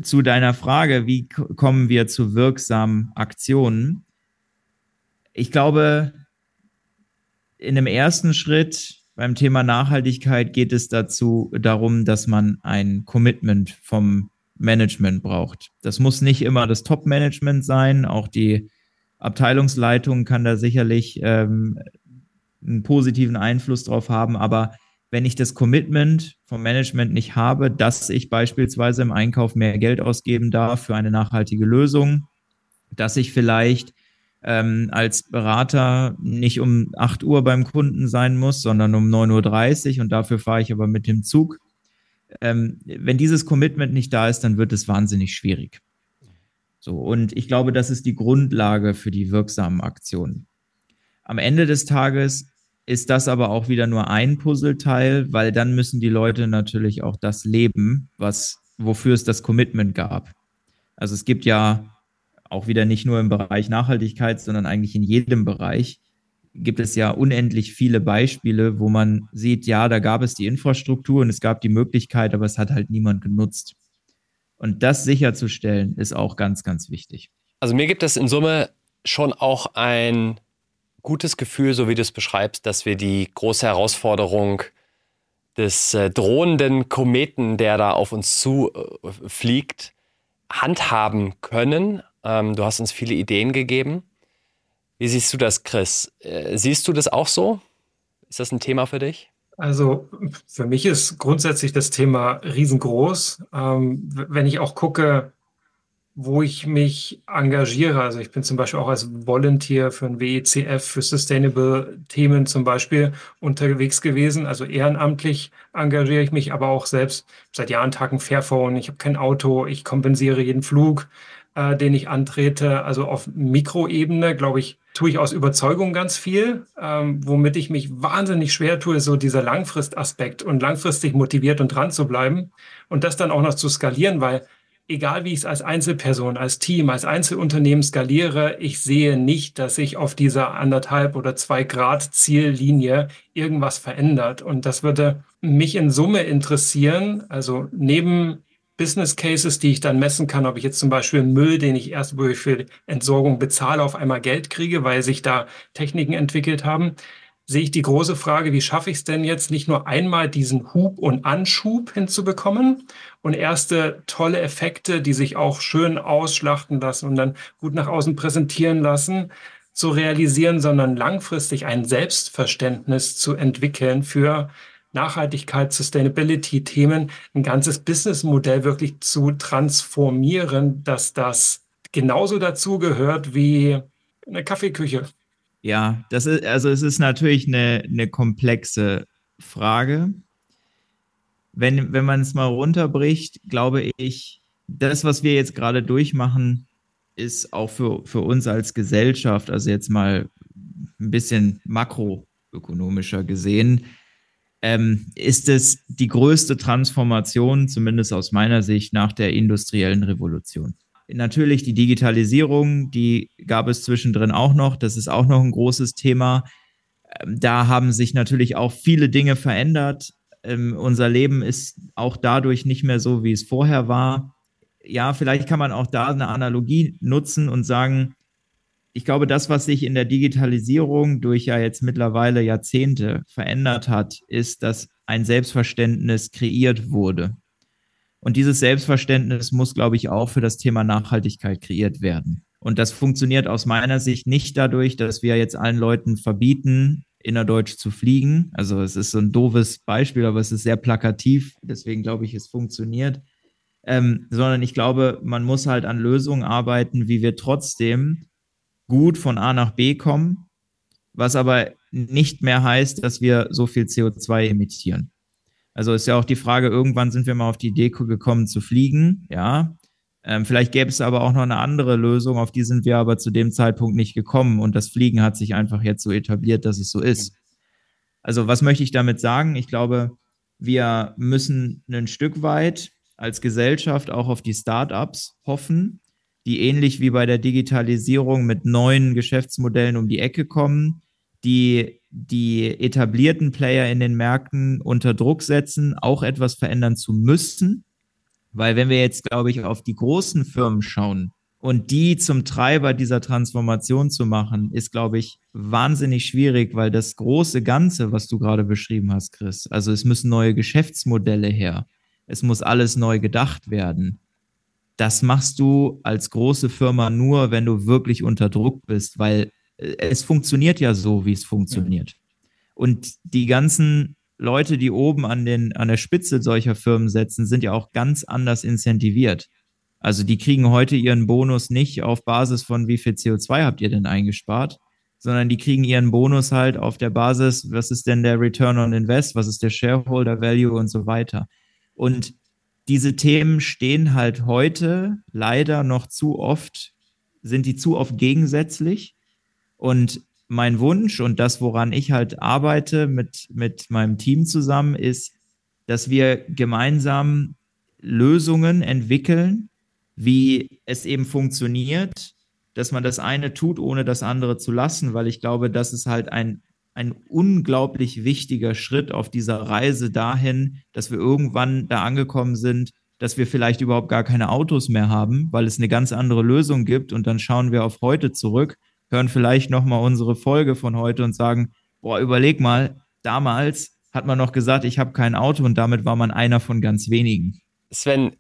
Zu deiner Frage, wie kommen wir zu wirksamen Aktionen? Ich glaube, in dem ersten Schritt beim Thema Nachhaltigkeit geht es dazu darum, dass man ein Commitment vom Management braucht. Das muss nicht immer das Top-Management sein, auch die Abteilungsleitung kann da sicherlich ähm, einen positiven Einfluss drauf haben, aber wenn ich das Commitment vom Management nicht habe, dass ich beispielsweise im Einkauf mehr Geld ausgeben darf für eine nachhaltige Lösung, dass ich vielleicht ähm, als Berater nicht um 8 Uhr beim Kunden sein muss, sondern um 9.30 Uhr und dafür fahre ich aber mit dem Zug. Ähm, wenn dieses Commitment nicht da ist, dann wird es wahnsinnig schwierig. So, und ich glaube, das ist die Grundlage für die wirksamen Aktionen. Am Ende des Tages ist das aber auch wieder nur ein Puzzleteil, weil dann müssen die Leute natürlich auch das leben, was, wofür es das Commitment gab. Also es gibt ja auch wieder nicht nur im Bereich Nachhaltigkeit, sondern eigentlich in jedem Bereich gibt es ja unendlich viele Beispiele, wo man sieht, ja, da gab es die Infrastruktur und es gab die Möglichkeit, aber es hat halt niemand genutzt. Und das sicherzustellen ist auch ganz, ganz wichtig. Also mir gibt es in Summe schon auch ein gutes Gefühl, so wie du es beschreibst, dass wir die große Herausforderung des äh, drohenden Kometen, der da auf uns zufliegt, äh, handhaben können. Ähm, du hast uns viele Ideen gegeben. Wie siehst du das, Chris? Äh, siehst du das auch so? Ist das ein Thema für dich? Also für mich ist grundsätzlich das Thema riesengroß. Ähm, wenn ich auch gucke, wo ich mich engagiere. Also ich bin zum Beispiel auch als Volunteer für ein WECF für Sustainable Themen zum Beispiel unterwegs gewesen. Also ehrenamtlich engagiere ich mich, aber auch selbst seit Jahren Tagen Fairphone. Ich habe kein Auto, ich kompensiere jeden Flug, äh, den ich antrete. Also auf Mikroebene, glaube ich, tue ich aus Überzeugung ganz viel. Ähm, womit ich mich wahnsinnig schwer tue, so dieser Langfristaspekt und langfristig motiviert und dran zu bleiben und das dann auch noch zu skalieren, weil egal wie ich es als Einzelperson, als Team, als Einzelunternehmen skaliere, ich sehe nicht, dass sich auf dieser anderthalb oder zwei Grad Ziellinie irgendwas verändert. Und das würde mich in Summe interessieren. Also neben Business Cases, die ich dann messen kann, ob ich jetzt zum Beispiel Müll, den ich erst für Entsorgung bezahle, auf einmal Geld kriege, weil sich da Techniken entwickelt haben sehe ich die große Frage, wie schaffe ich es denn jetzt nicht nur einmal diesen Hub und Anschub hinzubekommen und erste tolle Effekte, die sich auch schön ausschlachten lassen und dann gut nach außen präsentieren lassen, zu realisieren, sondern langfristig ein Selbstverständnis zu entwickeln für Nachhaltigkeit, Sustainability-Themen, ein ganzes Businessmodell wirklich zu transformieren, dass das genauso dazu gehört wie eine Kaffeeküche. Ja, das ist, also es ist natürlich eine, eine komplexe Frage. Wenn, wenn man es mal runterbricht, glaube ich, das, was wir jetzt gerade durchmachen, ist auch für, für uns als Gesellschaft, also jetzt mal ein bisschen makroökonomischer gesehen, ähm, ist es die größte Transformation, zumindest aus meiner Sicht, nach der industriellen Revolution. Natürlich die Digitalisierung, die gab es zwischendrin auch noch. Das ist auch noch ein großes Thema. Ähm, da haben sich natürlich auch viele Dinge verändert. Ähm, unser Leben ist auch dadurch nicht mehr so, wie es vorher war. Ja, vielleicht kann man auch da eine Analogie nutzen und sagen, ich glaube, das, was sich in der Digitalisierung durch ja jetzt mittlerweile Jahrzehnte verändert hat, ist, dass ein Selbstverständnis kreiert wurde. Und dieses Selbstverständnis muss, glaube ich, auch für das Thema Nachhaltigkeit kreiert werden. Und das funktioniert aus meiner Sicht nicht dadurch, dass wir jetzt allen Leuten verbieten, innerdeutsch zu fliegen. Also es ist so ein doofes Beispiel, aber es ist sehr plakativ. Deswegen glaube ich, es funktioniert. Ähm, sondern ich glaube, man muss halt an Lösungen arbeiten, wie wir trotzdem gut von A nach B kommen, was aber nicht mehr heißt, dass wir so viel CO2 emittieren. Also ist ja auch die Frage, irgendwann sind wir mal auf die Idee gekommen zu fliegen, ja. Ähm, vielleicht gäbe es aber auch noch eine andere Lösung, auf die sind wir aber zu dem Zeitpunkt nicht gekommen und das Fliegen hat sich einfach jetzt so etabliert, dass es so ist. Also was möchte ich damit sagen? Ich glaube, Wir müssen ein Stück weit als Gesellschaft auch auf die Startups hoffen, die ähnlich wie bei der Digitalisierung mit neuen Geschäftsmodellen um die Ecke kommen, die die etablierten Player in den Märkten unter Druck setzen, auch etwas verändern zu müssen. Weil wenn wir jetzt, glaube ich, auf die großen Firmen schauen und die zum Treiber dieser Transformation zu machen, ist, glaube ich, wahnsinnig schwierig, weil das große Ganze, was du gerade beschrieben hast, Chris, also es müssen neue Geschäftsmodelle her, es muss alles neu gedacht werden. Das machst du als große Firma nur, wenn du wirklich unter Druck bist, weil es funktioniert ja so, wie es funktioniert. Und die ganzen Leute, die oben an, den, an der Spitze solcher Firmen setzen, sind ja auch ganz anders incentiviert. Also die kriegen heute ihren Bonus nicht auf Basis von wie viel CO2 habt ihr denn eingespart, sondern die kriegen ihren Bonus halt auf der Basis, was ist denn der Return on Invest, was ist der Shareholder Value und so weiter. Und diese Themen stehen halt heute leider noch zu oft, sind die zu oft gegensätzlich. Und mein Wunsch und das, woran ich halt arbeite mit, mit meinem Team zusammen, ist, dass wir gemeinsam Lösungen entwickeln, wie es eben funktioniert, dass man das eine tut, ohne das andere zu lassen, weil ich glaube, das ist halt ein, ein unglaublich wichtiger Schritt auf dieser Reise dahin, dass wir irgendwann da angekommen sind, dass wir vielleicht überhaupt gar keine Autos mehr haben, weil es eine ganz andere Lösung gibt und dann schauen wir auf heute zurück hören vielleicht nochmal unsere Folge von heute und sagen, boah, überleg mal, damals hat man noch gesagt, ich habe kein Auto und damit war man einer von ganz wenigen. Sven,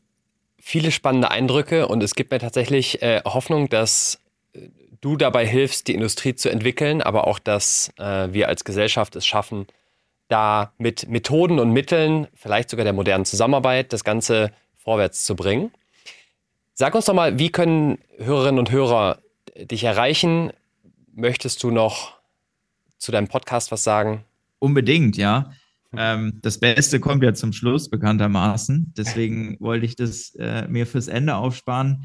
viele spannende Eindrücke und es gibt mir tatsächlich äh, Hoffnung, dass du dabei hilfst, die Industrie zu entwickeln, aber auch, dass äh, wir als Gesellschaft es schaffen, da mit Methoden und Mitteln, vielleicht sogar der modernen Zusammenarbeit, das Ganze vorwärts zu bringen. Sag uns doch mal, wie können Hörerinnen und Hörer dich erreichen? möchtest du noch zu deinem Podcast was sagen? Unbedingt, ja. Ähm, das Beste kommt ja zum Schluss, bekanntermaßen. Deswegen wollte ich das äh, mir fürs Ende aufsparen.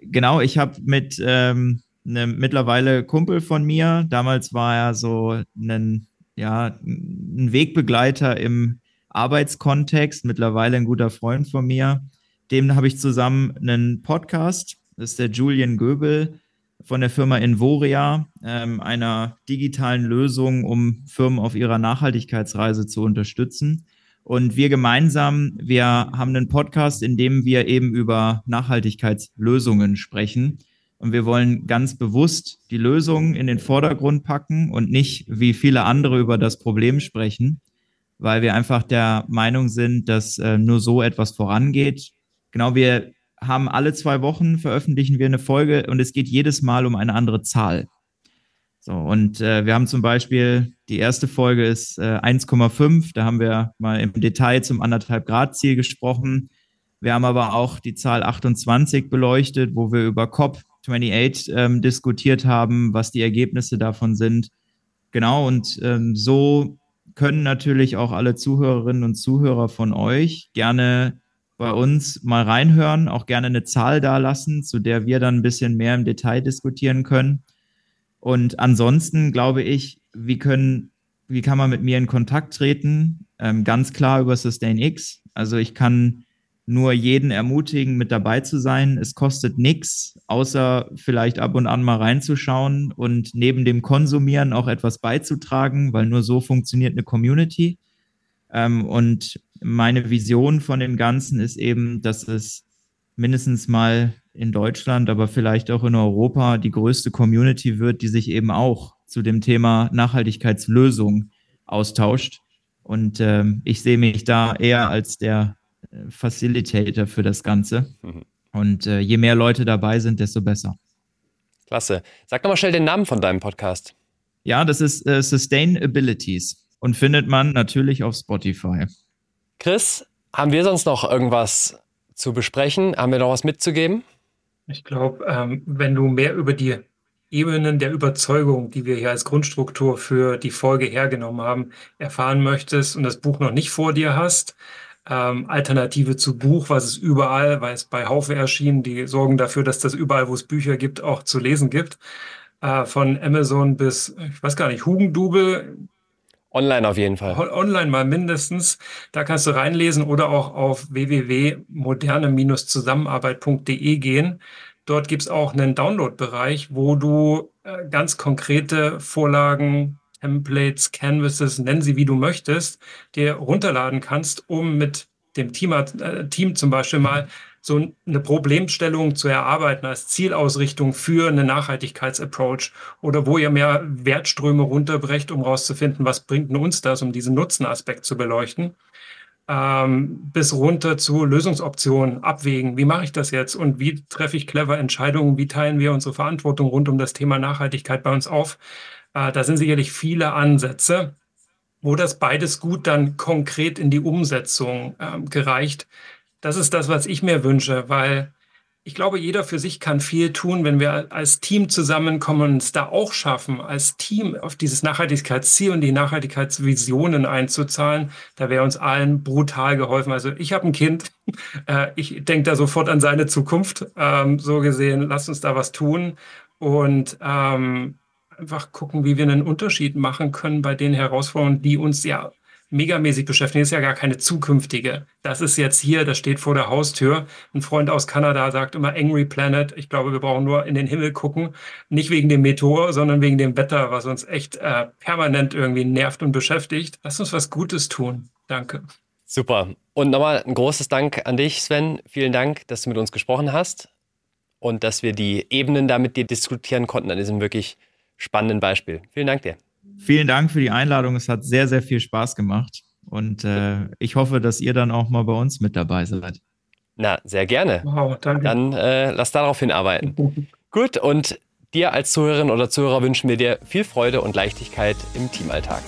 Genau, ich habe mit ähm, einem mittlerweile Kumpel von mir, damals war er so ein, ja, ein Wegbegleiter im Arbeitskontext, mittlerweile ein guter Freund von mir. Dem habe ich zusammen einen Podcast, das ist der Julian Göbel von der Firma Invoria, ähm, einer digitalen Lösung, um Firmen auf ihrer Nachhaltigkeitsreise zu unterstützen. Und wir gemeinsam, wir haben einen Podcast, in dem wir eben über Nachhaltigkeitslösungen sprechen. Und wir wollen ganz bewusst die Lösungen in den Vordergrund packen und nicht wie viele andere über das Problem sprechen, weil wir einfach der Meinung sind, dass äh, nur so etwas vorangeht. Genau, wir haben alle zwei Wochen veröffentlichen wir eine Folge und es geht jedes Mal um eine andere Zahl. So, und äh, wir haben zum Beispiel, die erste Folge ist äh, 1,5, da haben wir mal im Detail zum anderthalb Grad Ziel gesprochen. Wir haben aber auch die Zahl 28 beleuchtet, wo wir über COP28 ähm, diskutiert haben, was die Ergebnisse davon sind. Genau, und ähm, so können natürlich auch alle Zuhörerinnen und Zuhörer von euch gerne bei uns mal reinhören, auch gerne eine Zahl dalassen, zu der wir dann ein bisschen mehr im Detail diskutieren können. Und ansonsten glaube ich, wie können, wie kann man mit mir in Kontakt treten? Ähm, ganz klar über SustainX. Also ich kann nur jeden ermutigen, mit dabei zu sein. Es kostet nichts, außer vielleicht ab und an mal reinzuschauen und neben dem Konsumieren auch etwas beizutragen, weil nur so funktioniert eine Community. Ähm, und meine Vision von dem Ganzen ist eben, dass es mindestens mal in Deutschland, aber vielleicht auch in Europa die größte Community wird, die sich eben auch zu dem Thema Nachhaltigkeitslösung austauscht. Und ähm, ich sehe mich da eher als der Facilitator für das Ganze. Mhm. Und äh, je mehr Leute dabei sind, desto besser. Klasse. Sag doch mal schnell den Namen von deinem Podcast. Ja, das ist äh, Sustainabilities und findet man natürlich auf Spotify. Chris, haben wir sonst noch irgendwas zu besprechen? Haben wir noch was mitzugeben? Ich glaube, ähm, wenn du mehr über die Ebenen der Überzeugung, die wir hier als Grundstruktur für die Folge hergenommen haben, erfahren möchtest und das Buch noch nicht vor dir hast, ähm, Alternative zu Buch, was es überall, weil es bei Haufe erschienen, die sorgen dafür, dass das überall, wo es Bücher gibt, auch zu lesen gibt. Äh, von Amazon bis, ich weiß gar nicht, Hugendubel, Online auf jeden Fall. Online mal mindestens. Da kannst du reinlesen oder auch auf www.moderne-zusammenarbeit.de gehen. Dort gibt es auch einen Download-Bereich, wo du äh, ganz konkrete Vorlagen, Templates, Canvases, nennen sie wie du möchtest, dir runterladen kannst, um mit dem Team, äh, Team zum Beispiel mal so eine Problemstellung zu erarbeiten als Zielausrichtung für eine Nachhaltigkeitsapproach oder wo ihr mehr Wertströme runterbrecht, um rauszufinden, was bringt uns das, um diesen Nutzenaspekt zu beleuchten ähm, bis runter zu Lösungsoptionen abwägen. Wie mache ich das jetzt und wie treffe ich clever Entscheidungen? Wie teilen wir unsere Verantwortung rund um das Thema Nachhaltigkeit bei uns auf? Äh, da sind sicherlich viele Ansätze, wo das beides gut dann konkret in die Umsetzung äh, gereicht. Das ist das, was ich mir wünsche, weil ich glaube, jeder für sich kann viel tun, wenn wir als Team zusammenkommen und es da auch schaffen, als Team auf dieses Nachhaltigkeitsziel und die Nachhaltigkeitsvisionen einzuzahlen. Da wäre uns allen brutal geholfen. Also ich habe ein Kind, äh, ich denke da sofort an seine Zukunft. Ähm, so gesehen, lasst uns da was tun und ähm, einfach gucken, wie wir einen Unterschied machen können bei den Herausforderungen, die uns ja megamäßig beschäftigen. Das ist ja gar keine zukünftige. Das ist jetzt hier, das steht vor der Haustür. Ein Freund aus Kanada sagt immer Angry Planet. Ich glaube, wir brauchen nur in den Himmel gucken. Nicht wegen dem Meteor, sondern wegen dem Wetter, was uns echt äh, permanent irgendwie nervt und beschäftigt. Lass uns was Gutes tun. Danke. Super. Und nochmal ein großes Dank an dich, Sven. Vielen Dank, dass du mit uns gesprochen hast und dass wir die Ebenen da mit dir diskutieren konnten an diesem wirklich spannenden Beispiel. Vielen Dank dir. Vielen Dank für die Einladung. Es hat sehr, sehr viel Spaß gemacht. Und äh, ich hoffe, dass ihr dann auch mal bei uns mit dabei seid. Na, sehr gerne. Wow, danke. Dann äh, lass darauf hinarbeiten. Gut, und dir als Zuhörerin oder Zuhörer wünschen wir dir viel Freude und Leichtigkeit im Teamalltag.